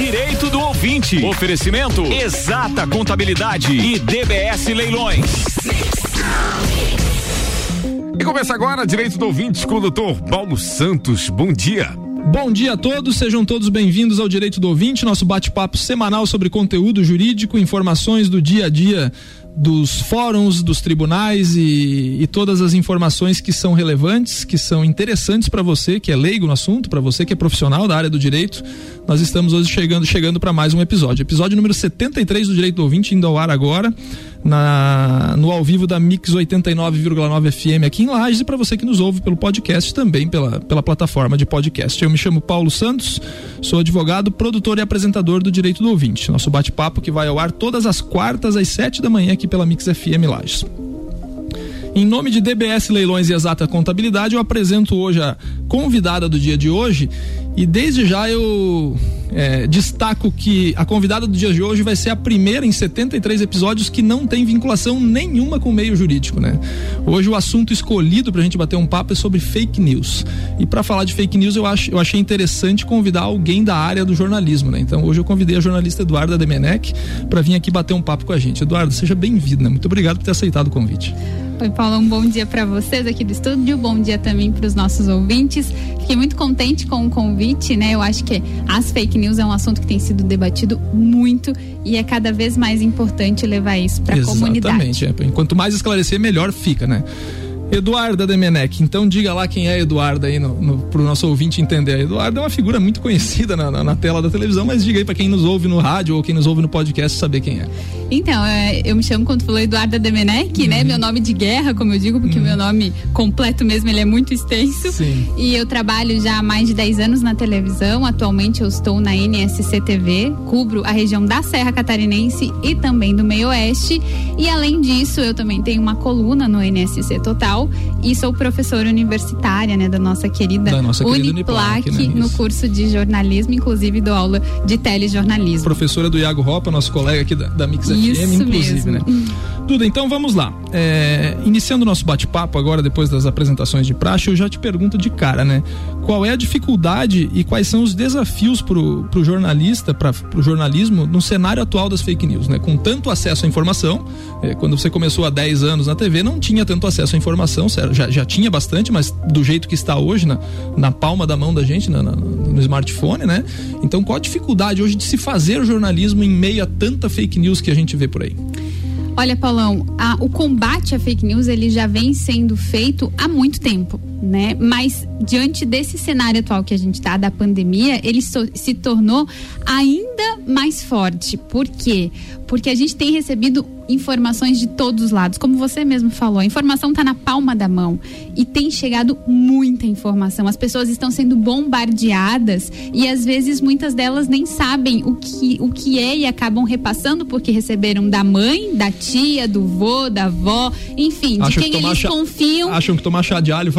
Direito do Ouvinte. Oferecimento Exata Contabilidade e DBS Leilões. E começa agora Direito do Ouvinte com o doutor Paulo Santos. Bom dia. Bom dia a todos, sejam todos bem-vindos ao Direito do Ouvinte, nosso bate-papo semanal sobre conteúdo jurídico, informações do dia a dia dos fóruns, dos tribunais e, e, todas as informações que são relevantes, que são interessantes para você, que é leigo no assunto, para você que é profissional da área do direito. Nós estamos hoje chegando, chegando para mais um episódio. Episódio número 73 do Direito do Ouvinte, indo ao ar agora na, no ao vivo da Mix 89,9 FM aqui em Lages e para você que nos ouve pelo podcast também pela, pela plataforma de podcast. Eu me chamo Paulo Santos, sou advogado, produtor e apresentador do Direito do Ouvinte. Nosso bate-papo que vai ao ar todas as quartas às sete da manhã aqui pela Mix FM Lages. Em nome de DBS Leilões e Exata Contabilidade, eu apresento hoje a convidada do dia de hoje e desde já eu é, destaco que a convidada do dia de hoje vai ser a primeira em 73 episódios que não tem vinculação nenhuma com o meio jurídico, né? Hoje o assunto escolhido para a gente bater um papo é sobre fake news. E para falar de fake news, eu, acho, eu achei interessante convidar alguém da área do jornalismo, né? Então hoje eu convidei a jornalista Eduarda Demenec para vir aqui bater um papo com a gente. Eduardo, seja bem-vinda. Muito obrigado por ter aceitado o convite. Oi, Paulo, um bom dia para vocês aqui do estúdio, bom dia também para os nossos ouvintes. Fiquei muito contente com o convite, né? Eu acho que as fake news é um assunto que tem sido debatido muito e é cada vez mais importante levar isso para a comunidade. Exatamente. É. Enquanto mais esclarecer, melhor fica, né? Eduarda Demenec, então diga lá quem é Eduarda aí no, no, pro nosso ouvinte entender. A Eduarda é uma figura muito conhecida na, na, na tela da televisão, mas diga aí para quem nos ouve no rádio ou quem nos ouve no podcast saber quem é. Então, é, eu me chamo, quando falou Eduarda Demenec, né? uhum. né? Meu nome de guerra, como eu digo, porque o uhum. meu nome completo mesmo, ele é muito extenso. Sim. E eu trabalho já há mais de 10 anos na televisão. Atualmente eu estou na NSC TV, cubro a região da Serra Catarinense e também do Meio Oeste. E além disso, eu também tenho uma coluna no NSC Total e sou professora universitária, né, da nossa querida, da nossa querida Uniplac, Uniplac né, no curso de jornalismo, inclusive dou aula de telejornalismo. Professora do Iago Ropa, nosso colega aqui da, da Mix Isso FM, inclusive, mesmo. né? Duda, então vamos lá. É, iniciando o nosso bate-papo agora, depois das apresentações de praxe, eu já te pergunto de cara, né? Qual é a dificuldade e quais são os desafios pro, pro jornalista, para pro jornalismo, no cenário atual das fake news, né? Com tanto acesso à informação, é, quando você começou há 10 anos na TV, não tinha tanto acesso à informação, já, já tinha bastante, mas do jeito que está hoje, na, na palma da mão da gente, na, na, no smartphone, né? Então, qual a dificuldade hoje de se fazer jornalismo em meio a tanta fake news que a gente vê por aí? Olha, Paulão, a, o combate à fake news ele já vem sendo feito há muito tempo, né? Mas diante desse cenário atual que a gente está da pandemia, ele so, se tornou ainda mais forte. Por quê? Porque a gente tem recebido informações de todos os lados. Como você mesmo falou, a informação está na palma da mão e tem chegado muita informação. As pessoas estão sendo bombardeadas e às vezes muitas delas nem sabem o que, o que é e acabam repassando porque receberam da mãe, da tia, do vô, da avó, enfim, de quem eles chá, confiam. Acham que tomar chá de alho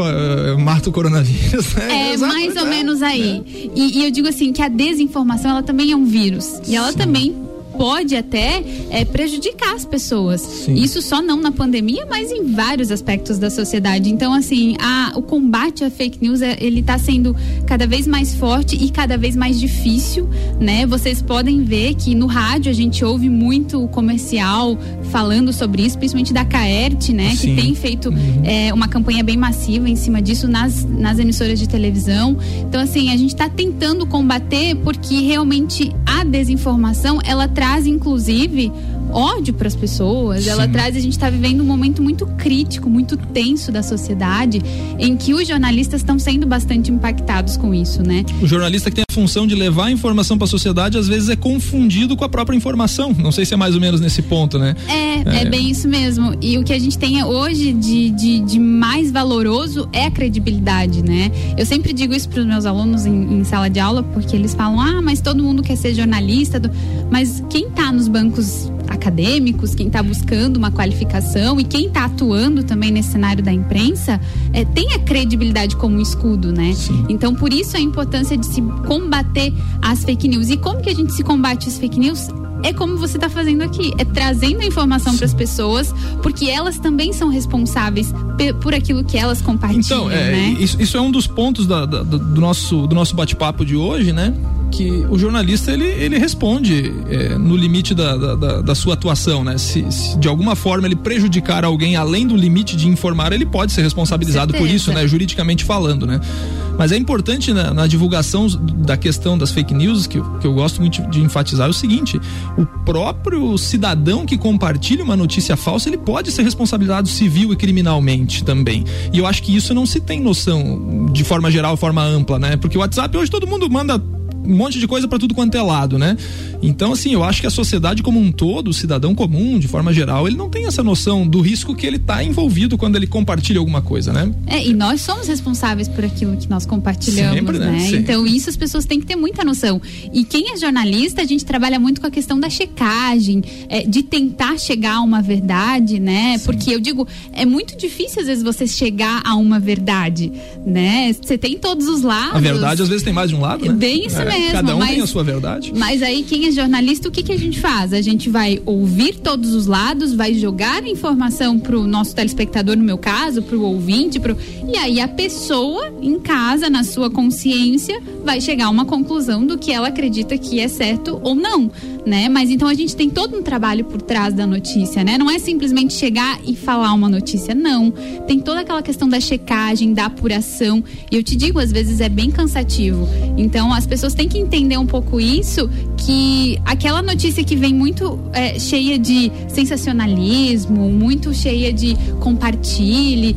mata o coronavírus. Né? É, mais ou é, menos aí. E, e, eu digo assim que a desinformação ela também é um vírus e ela Sim. também pode até é, prejudicar as pessoas. Sim. Isso só não na pandemia, mas em vários aspectos da sociedade. Então, assim, a, o combate à fake news, é, ele está sendo cada vez mais forte e cada vez mais difícil, né? Vocês podem ver que no rádio a gente ouve muito comercial falando sobre isso, principalmente da Caert, né? Sim. Que tem feito uhum. é, uma campanha bem massiva em cima disso nas, nas emissoras de televisão. Então, assim, a gente está tentando combater porque realmente a desinformação, ela traz, inclusive, ódio para as pessoas, Sim. ela traz. A gente está vivendo um momento muito crítico, muito tenso da sociedade, em que os jornalistas estão sendo bastante impactados com isso, né? O jornalista que tem a função de levar a informação para a sociedade, às vezes é confundido com a própria informação. Não sei se é mais ou menos nesse ponto, né? É, é, é bem isso mesmo. E o que a gente tem hoje de, de, de, mais valoroso é a credibilidade, né? Eu sempre digo isso para os meus alunos em, em, sala de aula, porque eles falam: ah, mas todo mundo quer ser jornalista. Mas quem está nos bancos acadêmicos, quem está buscando uma qualificação e quem está atuando também nesse cenário da imprensa é, tem a credibilidade como um escudo, né? Sim. Então, por isso a importância de se combater as fake news. E como que a gente se combate as fake news? é como você está fazendo aqui, é trazendo a informação para as pessoas, porque elas também são responsáveis por aquilo que elas compartilham. Então, é, né? isso, isso, é um dos pontos da, da, do nosso, do nosso bate-papo de hoje, né? Que o jornalista ele, ele responde é, no limite da, da, da, sua atuação, né? Se, se, de alguma forma ele prejudicar alguém além do limite de informar, ele pode ser responsabilizado por isso, né? Juridicamente falando, né? Mas é importante na, na, divulgação da questão das fake news, que, que eu gosto muito de enfatizar, é o seguinte: o próprio cidadão que compartilha uma notícia falsa, ele pode ser responsabilizado civil e criminalmente também. E eu acho que isso não se tem noção de forma geral, forma ampla, né? Porque o WhatsApp hoje todo mundo manda um monte de coisa para tudo quanto é lado, né? Então, assim, eu acho que a sociedade como um todo, o cidadão comum, de forma geral, ele não tem essa noção do risco que ele está envolvido quando ele compartilha alguma coisa, né? É, e nós somos responsáveis por aquilo que nós compartilhamos, Sempre, né? né? Então, isso as pessoas têm que ter muita noção. E quem é jornalista, a gente trabalha muito com a questão da checagem, é, de tentar chegar a uma verdade, né? Sim. Porque eu digo, é muito difícil às vezes você chegar a uma verdade, né? Você tem todos os lados. A verdade às vezes tem mais de um lado, né? Bem isso é, mesmo. Cada um mas, tem a sua verdade. Mas aí quem é jornalista, o que, que a gente faz? A gente vai ouvir todos os lados, vai jogar informação pro nosso telespectador, no meu caso, pro ouvinte, pro... e aí a pessoa em casa, na sua consciência, vai chegar a uma conclusão do que ela acredita que é certo ou não, né? Mas então a gente tem todo um trabalho por trás da notícia, né? Não é simplesmente chegar e falar uma notícia, não. Tem toda aquela questão da checagem, da apuração, e eu te digo, às vezes é bem cansativo. Então as pessoas têm que entender um pouco isso, que aquela notícia que vem muito é, cheia de sensacionalismo, muito cheia de compartilhe,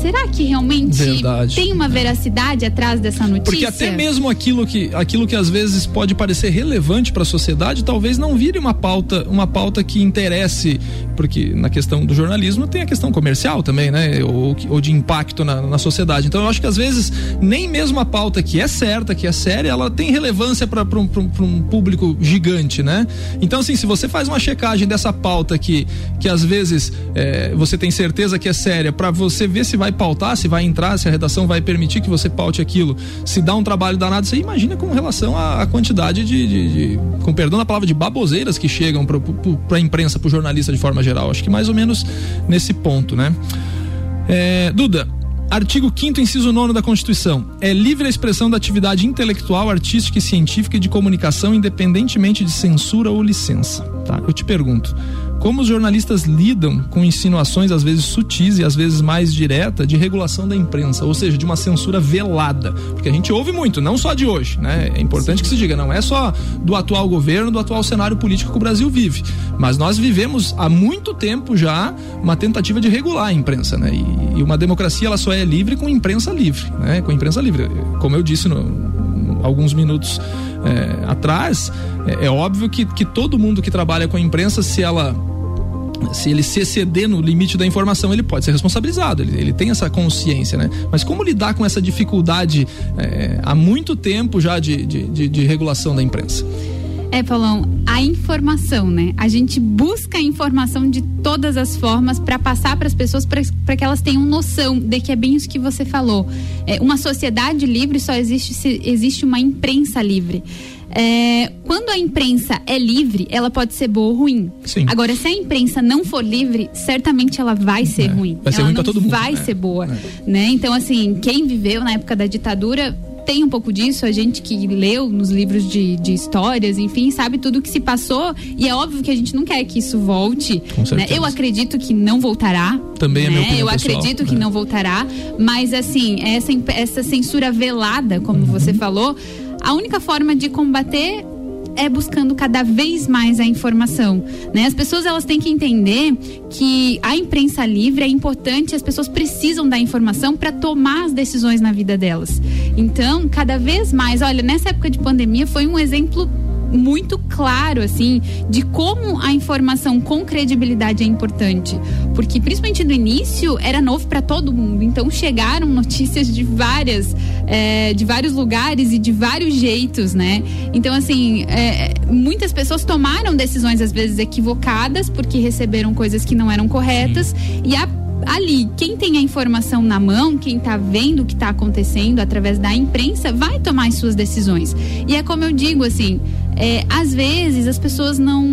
será que realmente Verdade. tem uma veracidade atrás dessa notícia? Porque até mesmo aquilo que, aquilo que às vezes pode parecer relevante para a sociedade, talvez não vire uma pauta, uma pauta que interesse, porque na questão do jornalismo tem a questão comercial também, né? Ou, ou de impacto na, na sociedade. Então eu acho que às vezes nem mesmo a pauta que é certa, que é séria, ela tem relevância para um, um público gigante, né? Então assim, se você faz uma checagem dessa pauta que, que às vezes é, você tem certeza que é séria, para você ver se vai pautar, se vai entrar, se a redação vai permitir que você paute aquilo, se dá um trabalho danado, você imagina com relação à, quantidade de, de, de, com perdão da palavra, de baboseiras que chegam para a imprensa, para o jornalista de forma geral. Acho que mais ou menos nesse ponto, né? É, Duda, Artigo 5 inciso 9 da Constituição. É livre a expressão da atividade intelectual, artística e científica e de comunicação, independentemente de censura ou licença. Tá? Eu te pergunto, como os jornalistas lidam com insinuações, às vezes sutis e às vezes mais direta, de regulação da imprensa, ou seja, de uma censura velada. Porque a gente ouve muito, não só de hoje, né? É importante Sim. que se diga, não é só do atual governo, do atual cenário político que o Brasil vive. Mas nós vivemos há muito tempo já uma tentativa de regular a imprensa, né? E, e uma democracia ela só é livre com imprensa livre, né? Com imprensa livre. Como eu disse no, alguns minutos é, atrás, é, é, óbvio que, que todo mundo que trabalha com a imprensa, se ela se ele se exceder no limite da informação, ele pode ser responsabilizado, ele, ele tem essa consciência, né? Mas como lidar com essa dificuldade é, há muito tempo já de, de, de, de regulação da imprensa? É, Paulão, a informação, né? A gente busca a informação de todas as formas para passar para as pessoas para que elas tenham noção de que é bem isso que você falou. É, uma sociedade livre só existe se existe uma imprensa livre. É, quando a imprensa é livre, ela pode ser boa ou ruim. Sim. Agora, se a imprensa não for livre, certamente ela vai ser é. ruim. Vai ser ela ruim para todo mundo. Vai né? ser boa, é. né? Então, assim, quem viveu na época da ditadura tem um pouco disso, a gente que leu nos livros de, de histórias, enfim, sabe tudo que se passou e é óbvio que a gente não quer que isso volte. Né? Eu acredito que não voltará. Também né? é minha opinião Eu pessoal, acredito que né? não voltará, mas assim, essa, essa censura velada, como uhum. você falou, a única forma de combater é buscando cada vez mais a informação, né? As pessoas elas têm que entender que a imprensa livre é importante, as pessoas precisam da informação para tomar as decisões na vida delas. Então, cada vez mais, olha, nessa época de pandemia foi um exemplo muito claro, assim, de como a informação com credibilidade é importante. Porque, principalmente no início, era novo para todo mundo. Então, chegaram notícias de várias, é, de vários lugares e de vários jeitos, né? Então, assim, é, muitas pessoas tomaram decisões, às vezes, equivocadas, porque receberam coisas que não eram corretas. Sim. E a ali, quem tem a informação na mão, quem está vendo o que está acontecendo através da imprensa, vai tomar as suas decisões. E é como eu digo, assim, é, às vezes as pessoas não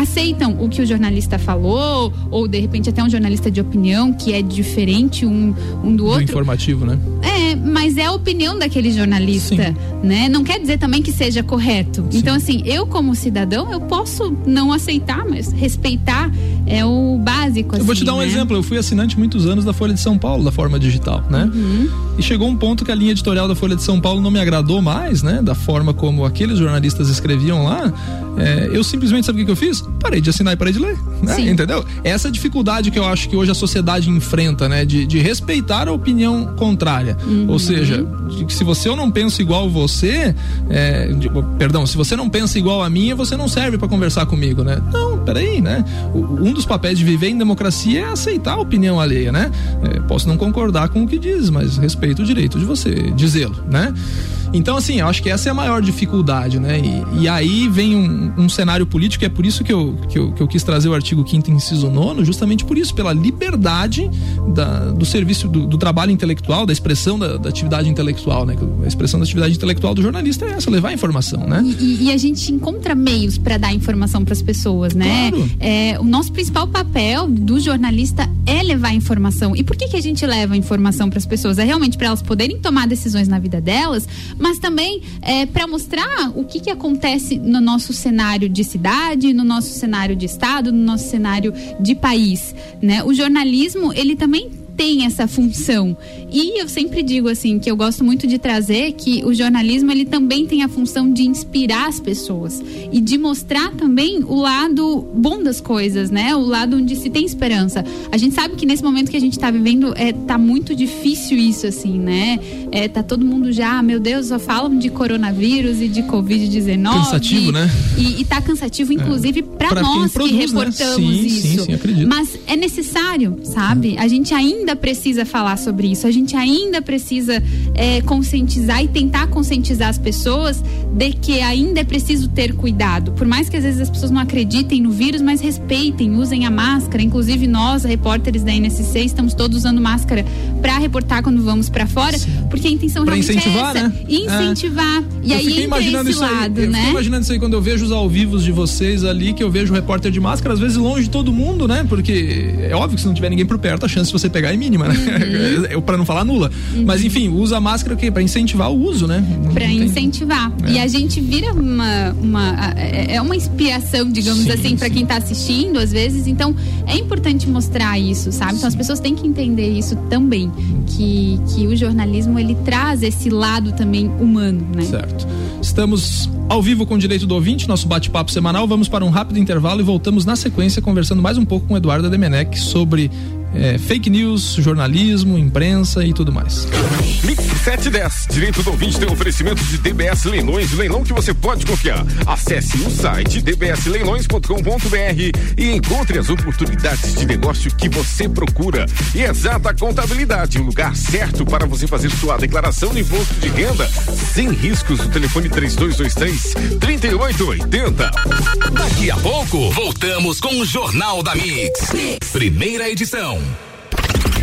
aceitam o que o jornalista falou, ou de repente até um jornalista de opinião que é diferente um, um do outro. Do informativo, né? É, mas é a opinião daquele jornalista, Sim. né? Não quer dizer também que seja correto. Sim. Então, assim, eu como cidadão, eu posso não aceitar, mas respeitar é o básico. Assim, eu vou te dar um né? exemplo. Eu fui assinante muitos anos da Folha de São Paulo, da forma digital, né? Uhum. E chegou um ponto que a linha editorial da Folha de São Paulo não me agradou mais, né? Da forma como aqueles jornalistas escreviam lá. É, eu simplesmente, sabe o que, eu fiz? Parei de assinar e parei de ler. Né? Entendeu? Essa dificuldade que eu acho que hoje a sociedade enfrenta, né? De, de respeitar a opinião contrária. Uhum. Ou seja, que se você não pensa igual você, é, de, perdão, se você não pensa igual a minha, você não serve para conversar comigo, né? Não, peraí, né? Um dos papéis de viver em democracia é aceitar a opinião alheia, né? É, posso não concordar com o que diz, mas respeito o direito de você dizê-lo, né? Então, assim, eu acho que essa é a maior dificuldade, né? E, e aí vem um, um, cenário político, e é por isso que eu, que eu, que eu quis trazer o artigo 5 inciso 9, justamente por isso, pela liberdade da, do serviço, do, do, trabalho intelectual, da expressão da, da, atividade intelectual, né? A expressão da atividade intelectual do jornalista é essa, levar a informação, né? E, e a gente encontra meios para dar informação para as pessoas, né? Claro. É, o nosso principal papel do jornalista é levar informação. E por que, que a gente leva a informação para as pessoas? É realmente para elas poderem tomar decisões na vida delas, mas também é, para mostrar o que, que acontece no nosso cenário de cidade, no nosso cenário de estado, no nosso cenário de país, né? O jornalismo ele também tem essa função. E eu sempre digo assim que eu gosto muito de trazer que o jornalismo ele também tem a função de inspirar as pessoas e de mostrar também o lado bom das coisas, né? O lado onde se tem esperança. A gente sabe que nesse momento que a gente está vivendo é tá muito difícil isso assim, né? É, tá todo mundo já, meu Deus, só falam de coronavírus e de covid-19. Cansativo, né? E, e tá cansativo inclusive é. para nós produz, que né? reportamos né? sim, isso. Sim, sim, Mas é necessário, sabe? A gente ainda ainda precisa falar sobre isso, a gente ainda precisa é, conscientizar e tentar conscientizar as pessoas de que ainda é preciso ter cuidado. Por mais que às vezes as pessoas não acreditem no vírus, mas respeitem, usem a máscara. Inclusive nós, repórteres da NSC, estamos todos usando máscara para reportar quando vamos para fora, Sim. porque a intenção pra realmente incentivar, é essa, né? incentivar. É. E eu aí imaginando isso lado, aí, eu né? imaginando isso aí quando eu vejo os ao vivos de vocês ali, que eu vejo o repórter de máscara, às vezes longe de todo mundo, né? Porque é óbvio que se não tiver ninguém por perto, a chance de você pegar é mínima, né? Uhum. para não falar nula. Uhum. Mas enfim, usa a máscara que para incentivar o uso, né? Para incentivar. É. E a gente vira uma, uma é, é uma inspiração, digamos sim, assim, para quem está assistindo às vezes. Então é importante mostrar isso, sabe? Sim. Então as pessoas têm que entender isso também, que que o jornalismo ele traz esse lado também humano, né? Certo. Estamos ao vivo com o Direito do Ouvinte, nosso bate-papo semanal. Vamos para um rápido intervalo e voltamos na sequência conversando mais um pouco com Eduardo Demenec sobre é, fake news, jornalismo, imprensa e tudo mais. Mix 710, direito do ouvinte tem oferecimento de DBS Leilões, leilão que você pode confiar. Acesse o site dbsleilões.com.br e encontre as oportunidades de negócio que você procura. E exata contabilidade, o lugar certo para você fazer sua declaração de imposto de renda sem riscos. O telefone 3223 3880. Daqui a pouco, voltamos com o Jornal da mix. Primeira edição.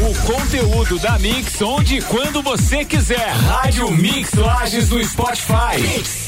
O conteúdo da Mix onde e quando você quiser. Rádio Mix Lages no Spotify. Mix.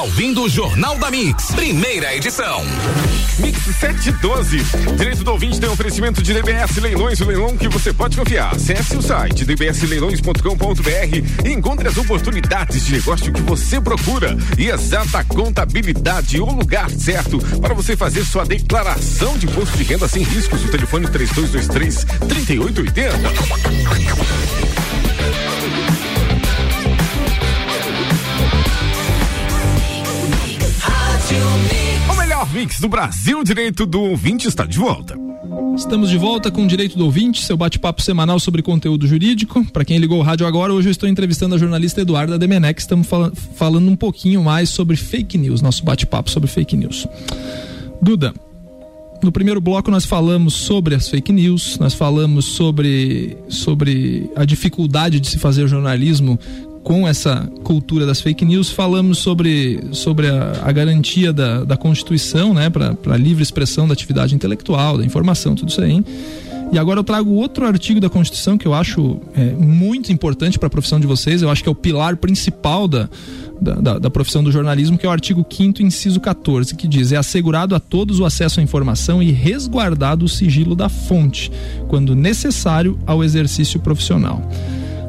está ouvindo o Jornal da Mix, primeira edição. Mix 712. Direito do ouvinte tem oferecimento de DBS Leilões, o leilão que você pode confiar. Acesse o site dbsleilões.com.br e encontre as oportunidades de negócio que você procura. E exata contabilidade, o lugar certo para você fazer sua declaração de imposto de renda sem riscos. O telefone 3223 3880. O melhor mix do Brasil, direito do ouvinte está de volta. Estamos de volta com o Direito do Ouvinte, seu bate-papo semanal sobre conteúdo jurídico. Para quem ligou o rádio agora, hoje eu estou entrevistando a jornalista Eduarda Demenec. Estamos fal falando um pouquinho mais sobre fake news, nosso bate-papo sobre fake news. Duda, no primeiro bloco nós falamos sobre as fake news, nós falamos sobre, sobre a dificuldade de se fazer jornalismo com essa cultura das fake news, falamos sobre, sobre a, a garantia da, da Constituição, né, para a livre expressão da atividade intelectual, da informação, tudo isso aí. E agora eu trago outro artigo da Constituição que eu acho é, muito importante para a profissão de vocês, eu acho que é o pilar principal da, da, da, da, profissão do jornalismo, que é o artigo 5 inciso 14, que diz: é assegurado a todos o acesso à informação e resguardado o sigilo da fonte, quando necessário ao exercício profissional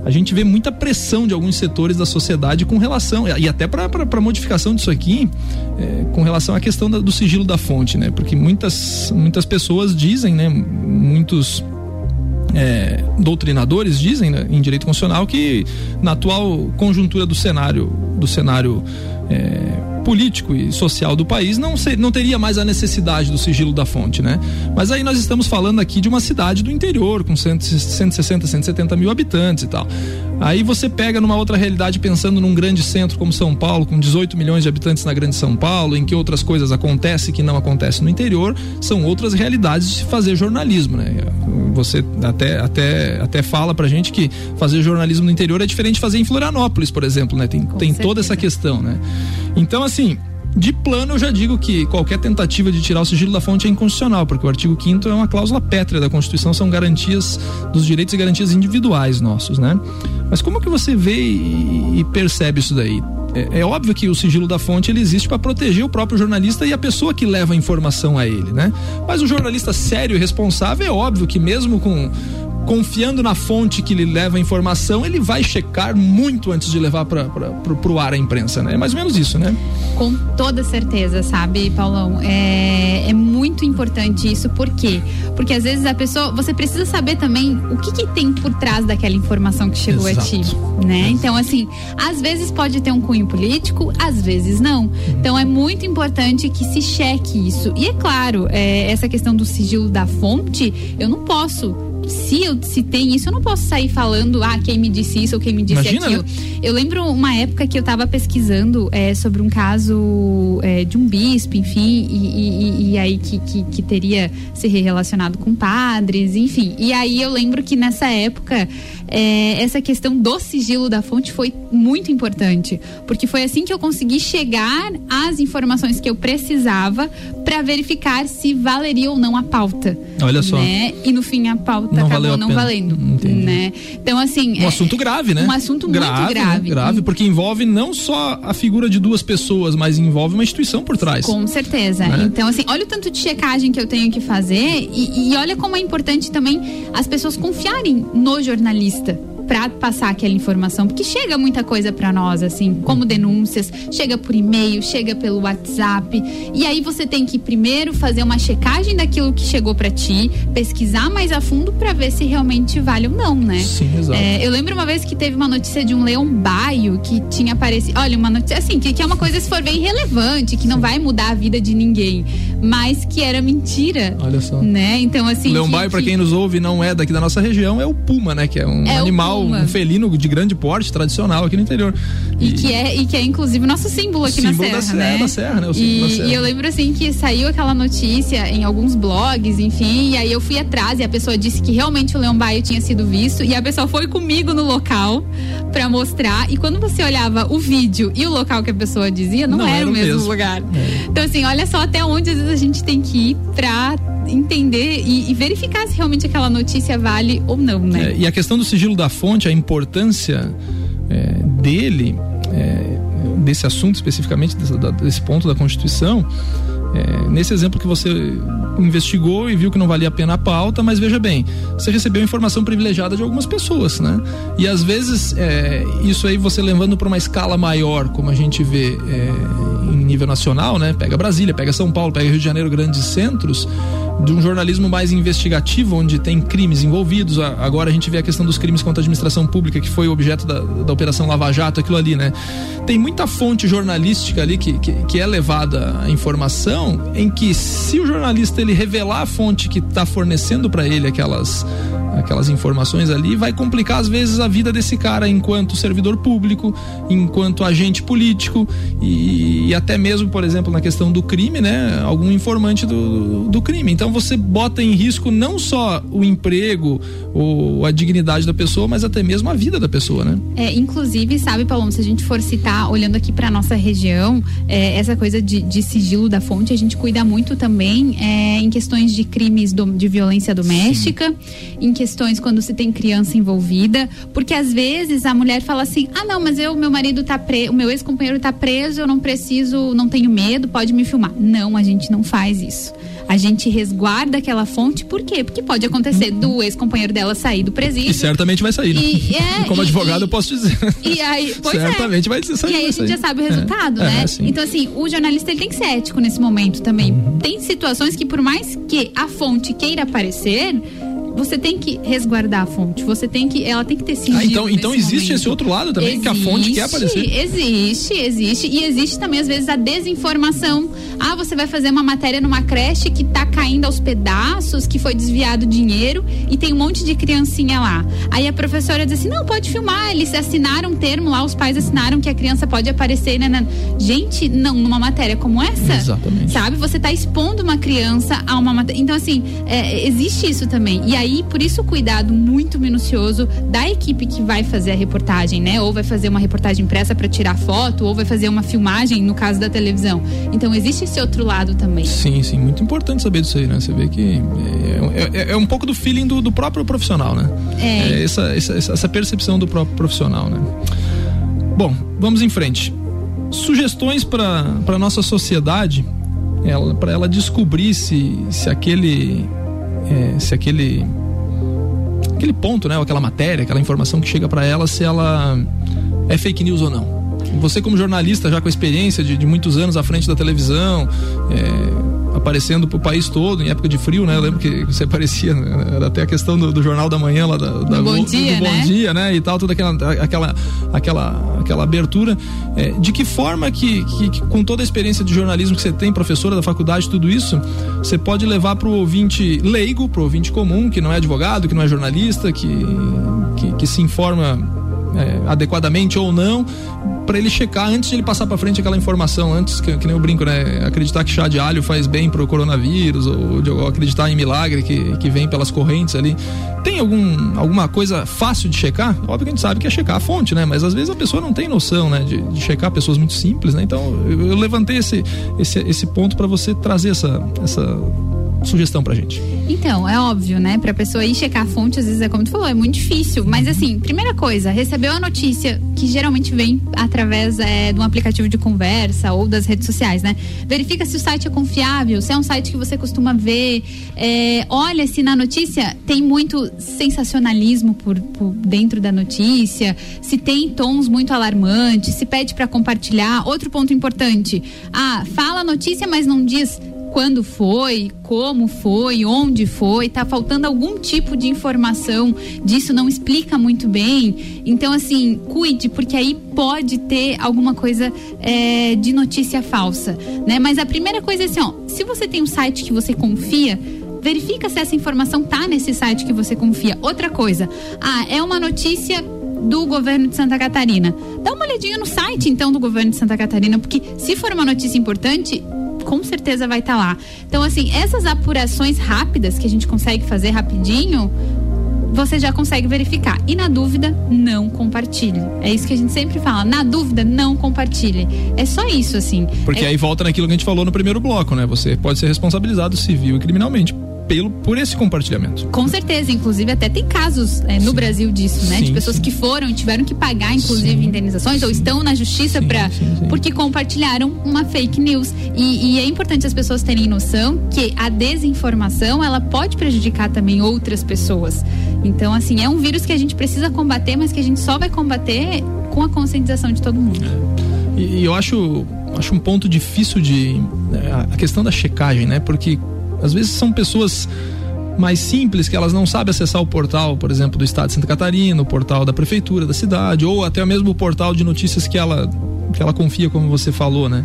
a gente vê muita pressão de alguns setores da sociedade com relação, e até para modificação disso aqui, é, com relação à questão da, do sigilo da fonte, né? Porque muitas, muitas pessoas dizem, né? Muitos é, doutrinadores dizem né, em direito constitucional que na atual conjuntura do cenário do cenário é, político e social do país, não, ser, não teria mais a necessidade do sigilo da fonte, né? Mas aí nós estamos falando aqui de uma cidade do interior, com 160, 170 mil habitantes e tal. Aí você pega numa outra realidade pensando num grande centro como São Paulo, com 18 milhões de habitantes na grande São Paulo, em que outras coisas acontecem que não acontecem no interior, são outras realidades de fazer jornalismo, né? Você até, até, até fala pra gente que fazer jornalismo no interior é diferente de fazer em Florianópolis, por exemplo, né? Tem, tem toda essa questão, né? Então, assim, de plano, eu já digo que qualquer tentativa de tirar o sigilo da fonte é inconstitucional, porque o artigo 5 é uma cláusula pétrea da Constituição, são garantias dos direitos e garantias individuais nossos, né? Mas como que você vê e, percebe isso daí? É, é, óbvio que o sigilo da fonte ele existe para proteger o próprio jornalista e a pessoa que leva a informação a ele, né? Mas o jornalista sério e responsável é óbvio que mesmo com confiando na fonte que lhe leva a informação, ele vai checar muito antes de levar para o ar a imprensa, né? É mais ou menos isso, né? Com toda certeza, sabe, Paulão? É, é muito importante isso, por quê? Porque às vezes a pessoa, você precisa saber também o que, que tem por trás daquela informação que chegou Exato. a ti, né? Exato. Então, assim, às vezes pode ter um cunho político, às vezes não. Uhum. Então, é muito importante que se cheque isso. E é claro, é, essa questão do sigilo da fonte, eu não posso se, eu, se tem isso, eu não posso sair falando, ah, quem me disse isso ou quem me disse Imagina, aquilo. Né? Eu lembro uma época que eu estava pesquisando é, sobre um caso é, de um bispo, enfim, e, e, e aí que, que, que, teria se relacionado com padres, enfim. E aí eu lembro que nessa época é, essa questão do sigilo da fonte foi muito importante, porque foi assim que eu consegui chegar às informações que eu precisava para verificar se valeria ou não a pauta. Olha só. Né? E no fim a pauta não acabou não valendo. Entendi. Né? Então, assim. Um é, assunto grave, né? Um assunto grave, muito grave. Né? Grave, porque envolve não só a figura de duas pessoas, mas envolve uma instituição por trás. Com certeza. Né? Então, assim, olha o tanto de checagem que eu tenho que fazer e, e olha como é importante também as pessoas confiarem no jornalista para passar aquela informação, porque chega muita coisa para nós, assim, como denúncias, chega por e-mail, chega pelo WhatsApp, e aí você tem que primeiro fazer uma checagem daquilo que chegou para ti, pesquisar mais a fundo para ver se realmente vale ou não, né? Sim, exato. É, eu lembro uma vez que teve uma notícia de um leão baio que tinha aparecido, olha, uma notícia assim, que, que é uma coisa se for bem relevante, que não vai mudar a vida de ninguém, mas que era mentira. Olha só. Né? Então assim, o leão baio para quem nos ouve não é daqui da nossa região, é o puma, né, que é um é animal um felino de grande porte, tradicional aqui no interior. E, e, que, é, e que é inclusive o nosso símbolo aqui símbolo na Serra, da, né? Da serra, né? O e, da serra. e eu lembro assim que saiu aquela notícia em alguns blogs, enfim, e aí eu fui atrás e a pessoa disse que realmente o Leão Baio tinha sido visto e a pessoa foi comigo no local para mostrar e quando você olhava o vídeo e o local que a pessoa dizia, não, não era, era, o mesmo, mesmo. lugar. É. Então assim, olha só até onde às vezes a gente tem que ir pra entender e, e, verificar se realmente aquela notícia vale ou não, né? É, e a questão do sigilo da fonte, a importância é, dele, é, desse assunto especificamente, desse, desse ponto da Constituição, é, nesse exemplo que você investigou e viu que não valia a pena a pauta, mas veja bem, você recebeu informação privilegiada de algumas pessoas, né? E às vezes é, isso aí você levando para uma escala maior, como a gente vê é, em nível nacional, né? Pega Brasília, pega São Paulo, pega Rio de Janeiro, grandes centros, de um jornalismo mais investigativo, onde tem crimes envolvidos. Agora a gente vê a questão dos crimes contra a administração pública, que foi objeto da, da Operação Lava Jato, aquilo ali, né? Tem muita fonte jornalística ali que, que, que é levada a informação em que se o jornalista ele revelar a fonte que está fornecendo para ele aquelas aquelas informações ali, vai complicar às vezes a vida desse cara enquanto servidor público, enquanto agente político e, e até mesmo, por exemplo, na questão do crime, né? Algum informante do, do crime. Então você bota em risco não só o emprego ou a dignidade da pessoa, mas até mesmo a vida da pessoa, né? É, inclusive, sabe, Paulo, se a gente for citar, olhando aqui para nossa região, é, essa coisa de, de, sigilo da fonte, a gente cuida muito também é, em questões de crimes do, de violência doméstica, Sim. em questões quando se tem criança envolvida, porque às vezes a mulher fala assim: ah, não, mas eu, meu marido tá preso, o meu ex-companheiro tá preso, eu não preciso, não tenho medo, pode me filmar. Não, a gente não faz isso. A gente resguarda aquela fonte, por quê? Porque pode acontecer do ex-companheiro dela sair do presídio. E certamente vai sair, né? E, é, Como e, advogado, e, eu posso dizer. E aí, pois é. certamente é. vai sair. E aí a gente já sabe o resultado, é, né? É, então, assim, o jornalista ele tem que ser ético nesse momento também. Uhum. Tem situações que, por mais que a fonte queira aparecer, você tem que resguardar a fonte. Você tem que, ela tem que ter sigilo. Ah, então, então existe momento. esse outro lado também existe, que a fonte quer aparecer. Existe, existe e existe também às vezes a desinformação. Ah, você vai fazer uma matéria numa creche que tá caindo aos pedaços, que foi desviado dinheiro e tem um monte de criancinha lá. Aí a professora diz assim: "Não, pode filmar". Eles assinaram um termo lá, os pais assinaram que a criança pode aparecer, né? né. Gente, não, numa matéria como essa. Exatamente. Sabe? Você tá expondo uma criança a uma matéria. Então assim, é, existe isso também. E aí, por isso, o cuidado muito minucioso da equipe que vai fazer a reportagem, né? Ou vai fazer uma reportagem impressa para tirar foto, ou vai fazer uma filmagem, no caso da televisão. Então, existe esse outro lado também. Sim, sim. Muito importante saber disso aí, né? Você vê que é, é, é um pouco do feeling do, do, próprio profissional, né? É. é essa, essa, essa percepção do próprio profissional, né? Bom, vamos em frente. Sugestões para nossa sociedade, ela, para ela descobrir se, se aquele é, se aquele aquele ponto, né, aquela matéria, aquela informação que chega para ela, se ela é fake news ou não. Você como jornalista já com experiência de, de muitos anos à frente da televisão, é, aparecendo pro país todo em época de frio, né? Eu lembro que você aparecia, né? era até a questão do, do Jornal da Manhã lá da, da do Bom Dia, do, do Bom né? Dia, né? E tal, toda aquela aquela aquela aquela abertura. É, de que forma que, que, que, com toda a experiência de jornalismo que você tem, professora da faculdade, tudo isso, você pode levar pro ouvinte leigo, pro ouvinte comum, que não é advogado, que não é jornalista, que, que, que se informa é, adequadamente ou não, para ele checar antes de ele passar para frente aquela informação, antes que, que, nem eu brinco, né? Acreditar que chá de alho faz bem pro coronavírus, ou, ou acreditar em milagre que, que vem pelas correntes ali. Tem algum, alguma coisa fácil de checar? Óbvio que a gente sabe que é checar a fonte, né? Mas às vezes a pessoa não tem noção, né? De, de checar pessoas muito simples, né? Então eu, eu levantei esse, esse, esse ponto para você trazer essa, essa sugestão pra gente? Então, é óbvio, né? Pra pessoa ir checar a fonte, às vezes é como tu falou, é muito difícil. Mas assim, primeira coisa, recebeu a notícia que geralmente vem através é, de um aplicativo de conversa ou das redes sociais, né? Verifica se o site é confiável, se é um site que você costuma ver. É, olha se na notícia tem muito sensacionalismo por, por dentro da notícia, se tem tons muito alarmantes, se pede para compartilhar. Outro ponto importante: ah, fala a notícia, mas não diz quando foi, como foi, onde foi, tá faltando algum tipo de informação disso, não explica muito bem. Então, assim, cuide, porque aí pode ter alguma coisa é, de notícia falsa, né? Mas a primeira coisa é assim, ó, se você tem um site que você confia, verifica se essa informação tá nesse site que você confia. Outra coisa, ah, é uma notícia do governo de Santa Catarina. Dá uma olhadinha no site então do governo de Santa Catarina, porque se for uma notícia importante, com certeza vai estar tá lá. Então, assim, essas apurações rápidas que a gente consegue fazer rapidinho, você já consegue verificar. E na dúvida, não compartilhe. É isso que a gente sempre fala. Na dúvida, não compartilhe. É só isso, assim. Porque é... aí volta naquilo que a gente falou no primeiro bloco, né? Você pode ser responsabilizado civil e criminalmente pelo, por esse compartilhamento. Com certeza, inclusive até tem casos é, no sim. Brasil disso, né? Sim, de pessoas sim. que foram e tiveram que pagar, inclusive, indenizações ou estão na justiça para porque compartilharam uma fake news. E, e é importante as pessoas terem noção que a desinformação ela pode prejudicar também outras pessoas. Então, assim, é um vírus que a gente precisa combater, mas que a gente só vai combater com a conscientização de todo mundo. E, e eu acho, acho um ponto difícil de. Né, a questão da checagem, né? Porque às vezes são pessoas mais simples que elas não sabem acessar o portal, por exemplo, do estado de Santa Catarina, o portal da prefeitura da cidade, ou até mesmo o portal de notícias que ela que ela confia, como você falou, né?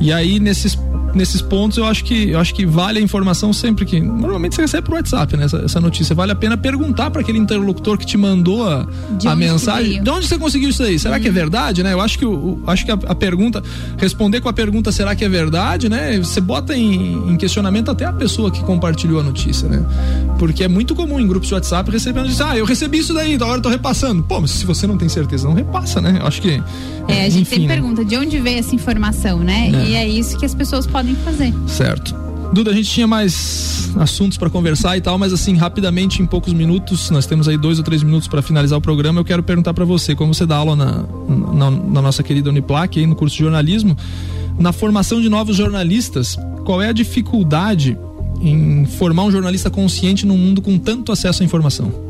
E aí nesses nesses pontos eu acho que eu acho que vale a informação sempre que normalmente você recebe por WhatsApp né, essa, essa notícia. Vale a pena perguntar para aquele interlocutor que te mandou a, a mensagem de onde você conseguiu isso aí? Será hum. que é uhum. verdade né? Eu acho que o, acho que a, a, pergunta responder com a pergunta será que é verdade? né você bota em, em, questionamento até a pessoa que compartilhou a notícia né? Porque é muito comum em grupos de WhatsApp receber notícia ah eu recebi isso daí então agora eu tô repassando. Pô mas se você não tem certeza não repassa né? Eu acho que é, a gente enfim, sempre né? pergunta de onde veio essa informação né é. e é isso que as pessoas podem fazer. Certo. Duda, a gente tinha mais assuntos para conversar e tal, mas assim, rapidamente, em poucos minutos, nós temos aí dois ou três minutos para finalizar o programa. Eu quero perguntar para você, como você dá aula na, na, na, nossa querida Uniplac, aí no curso de jornalismo, na formação de novos jornalistas, qual é a dificuldade em formar um jornalista consciente num mundo com tanto acesso à informação?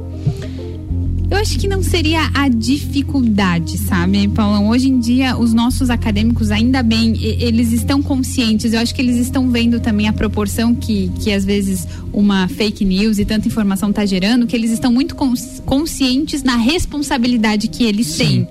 Eu acho que não seria a dificuldade, sabe, Paulão? Hoje em dia, os nossos acadêmicos, ainda bem, eles estão conscientes. Eu acho que eles estão vendo também a proporção que, que às vezes, uma fake news e tanta informação está gerando, que eles estão muito conscientes na responsabilidade que eles Sim. têm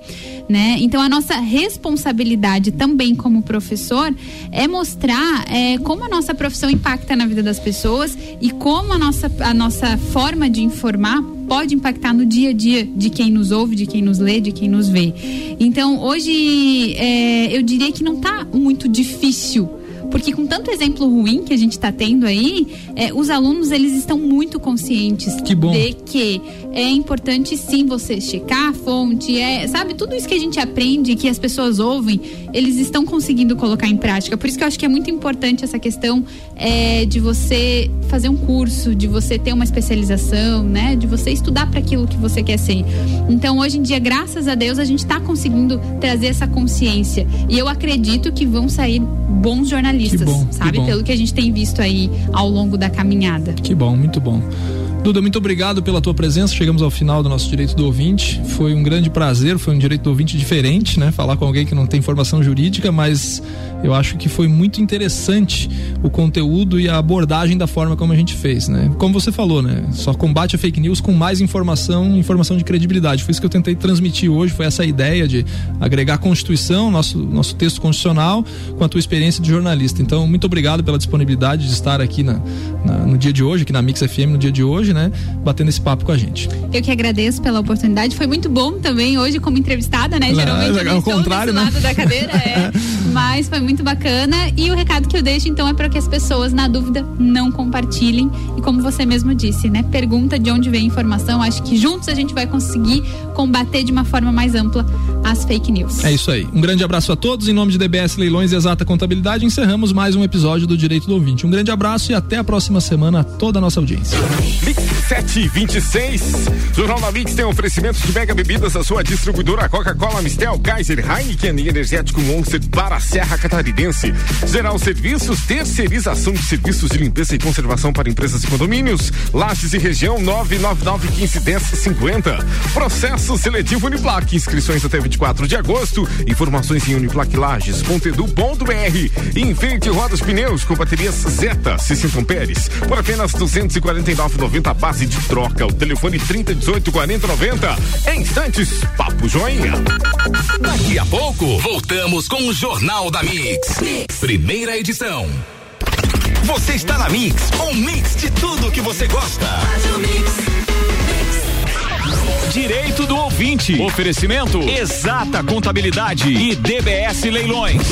né? Então a nossa responsabilidade também como professor é mostrar é, como a nossa profissão impacta na vida das pessoas e como a nossa, a nossa forma de informar pode impactar no dia a dia de quem nos ouve, de quem nos lê, de quem nos vê. Então hoje é, eu diria que não está muito difícil porque com tanto exemplo ruim que a gente está tendo aí, é, os alunos eles estão muito conscientes que de que é importante sim você checar a fonte, é, sabe, tudo isso que a gente aprende, que as pessoas ouvem, eles estão conseguindo colocar em prática. Por isso que eu acho que é muito importante essa questão é, de você fazer um curso, de você ter uma especialização, né, de você estudar para aquilo que você quer ser. Então, hoje em dia, graças a Deus, a gente está conseguindo trazer essa consciência. E eu acredito que vão sair bons jornalistas, bom, sabe? Pelo que a gente tem visto aí ao longo da caminhada. Que bom, muito bom. Duda, muito obrigado pela tua presença. Chegamos ao final do nosso direito do ouvinte. Foi um grande prazer, foi um direito do ouvinte diferente, né? Falar com alguém que não tem formação jurídica, mas eu acho que foi muito interessante o conteúdo e a abordagem da forma como a gente fez, né? Como você falou, né? Só combate a fake news com mais informação, informação de credibilidade. Foi isso que eu tentei transmitir hoje, foi essa ideia de agregar a Constituição, nosso, nosso texto constitucional, com a tua experiência de jornalista. Então, muito obrigado pela disponibilidade de estar aqui na, na no dia de hoje, aqui na Mix FM no dia de hoje, né? Batendo esse papo com a gente. Eu que agradeço pela oportunidade. Foi muito bom também hoje como entrevistada, né? Geralmente é, é, ao contrário, né? lado da cadeira, é. Mas foi muito bacana. E o recado que eu deixo, então, é para que as pessoas, na dúvida, não compartilhem. E como você mesmo disse, né? Pergunta de onde vem a informação. Acho que juntos a gente vai conseguir combater de uma forma mais ampla as fake news. É isso aí. Um grande abraço a todos. Em nome de DBS Leilões e Exata Contabilidade, encerramos mais um episódio do Direito do Ouvinte. Um grande abraço e até a próxima semana a toda a nossa audiência. Mix 726. Jornal da Mix tem oferecimento de mega bebidas da sua distribuidora Coca-Cola, Mistel, Kaiser, Heineken e Energético Monster para a Serra Catarinense. Geral Serviços, terceirização de serviços de limpeza e conservação para empresas e condomínios. Lages e região 999 15 10 50. Processo seletivo Uniplac. Inscrições até 24 de agosto. Informações em uniplaclages.edu.br. Infinity Rodas Pneus com baterias Zeta 60 amperes por apenas 249,90 base de troca. O telefone 3018 4090. Em instantes, Papo Joinha. Daqui a pouco, voltamos com o Jornal da mix. mix. Primeira edição. Você está na Mix, um mix de tudo que você gosta. Direito do ouvinte. Oferecimento: Exata Contabilidade e DBS Leilões.